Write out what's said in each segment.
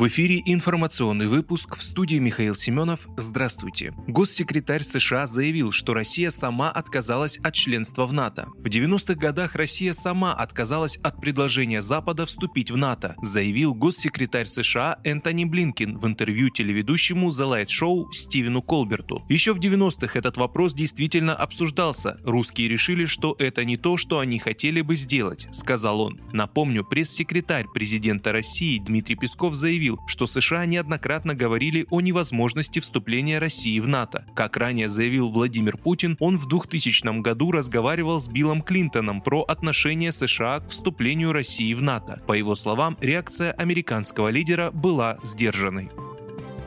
В эфире информационный выпуск в студии Михаил Семенов. Здравствуйте. Госсекретарь США заявил, что Россия сама отказалась от членства в НАТО. В 90-х годах Россия сама отказалась от предложения Запада вступить в НАТО, заявил госсекретарь США Энтони Блинкин в интервью телеведущему The Light Show Стивену Колберту. Еще в 90-х этот вопрос действительно обсуждался. Русские решили, что это не то, что они хотели бы сделать, сказал он. Напомню, пресс-секретарь президента России Дмитрий Песков заявил, заявил, что США неоднократно говорили о невозможности вступления России в НАТО. Как ранее заявил Владимир Путин, он в 2000 году разговаривал с Биллом Клинтоном про отношение США к вступлению России в НАТО. По его словам, реакция американского лидера была сдержанной.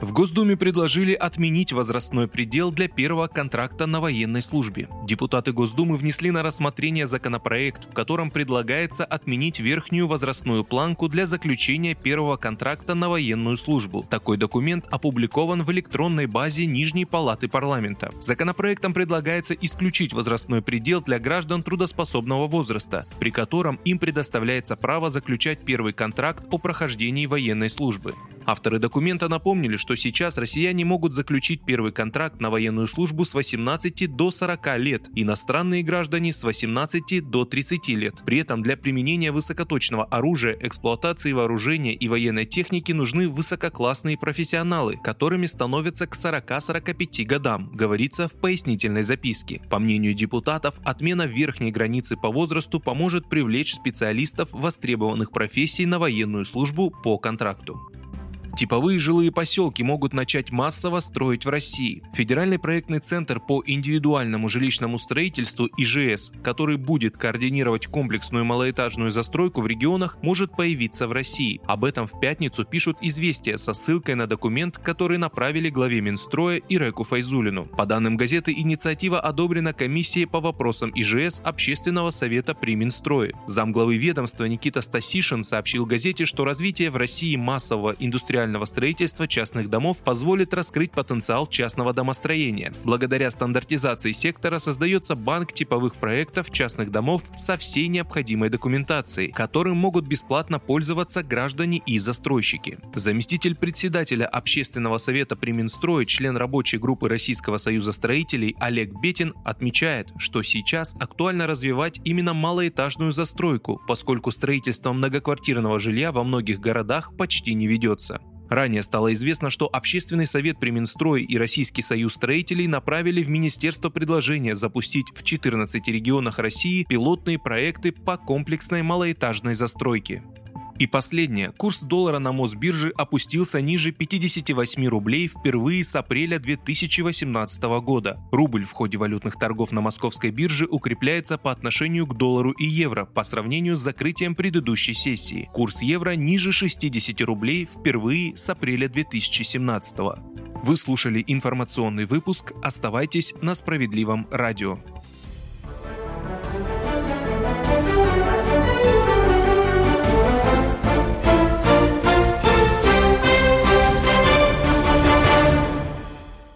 В Госдуме предложили отменить возрастной предел для первого контракта на военной службе. Депутаты Госдумы внесли на рассмотрение законопроект, в котором предлагается отменить верхнюю возрастную планку для заключения первого контракта на военную службу. Такой документ опубликован в электронной базе Нижней Палаты парламента. Законопроектом предлагается исключить возрастной предел для граждан трудоспособного возраста, при котором им предоставляется право заключать первый контракт по прохождении военной службы. Авторы документа напомнили, что сейчас россияне могут заключить первый контракт на военную службу с 18 до 40 лет, иностранные граждане с 18 до 30 лет. При этом для применения высокоточного оружия, эксплуатации вооружения и военной техники нужны высококлассные профессионалы, которыми становятся к 40-45 годам, говорится в пояснительной записке. По мнению депутатов, отмена верхней границы по возрасту поможет привлечь специалистов востребованных профессий на военную службу по контракту. Типовые жилые поселки могут начать массово строить в России. Федеральный проектный центр по индивидуальному жилищному строительству ИЖС, который будет координировать комплексную малоэтажную застройку в регионах, может появиться в России. Об этом в пятницу пишут «Известия» со ссылкой на документ, который направили главе Минстроя Иреку Файзулину. По данным газеты, инициатива одобрена комиссией по вопросам ИЖС Общественного совета при Минстрое. Замглавы ведомства Никита Стасишин сообщил газете, что развитие в России массового индустриального капитального строительства частных домов позволит раскрыть потенциал частного домостроения. Благодаря стандартизации сектора создается банк типовых проектов частных домов со всей необходимой документацией, которым могут бесплатно пользоваться граждане и застройщики. Заместитель председателя Общественного совета при Минстрое, член рабочей группы Российского союза строителей Олег Бетин отмечает, что сейчас актуально развивать именно малоэтажную застройку, поскольку строительство многоквартирного жилья во многих городах почти не ведется. Ранее стало известно, что Общественный совет при Минстрое и Российский союз строителей направили в Министерство предложение запустить в 14 регионах России пилотные проекты по комплексной малоэтажной застройке. И последнее. Курс доллара на Мосбирже опустился ниже 58 рублей впервые с апреля 2018 года. Рубль в ходе валютных торгов на московской бирже укрепляется по отношению к доллару и евро по сравнению с закрытием предыдущей сессии. Курс евро ниже 60 рублей впервые с апреля 2017. Вы слушали информационный выпуск. Оставайтесь на справедливом радио.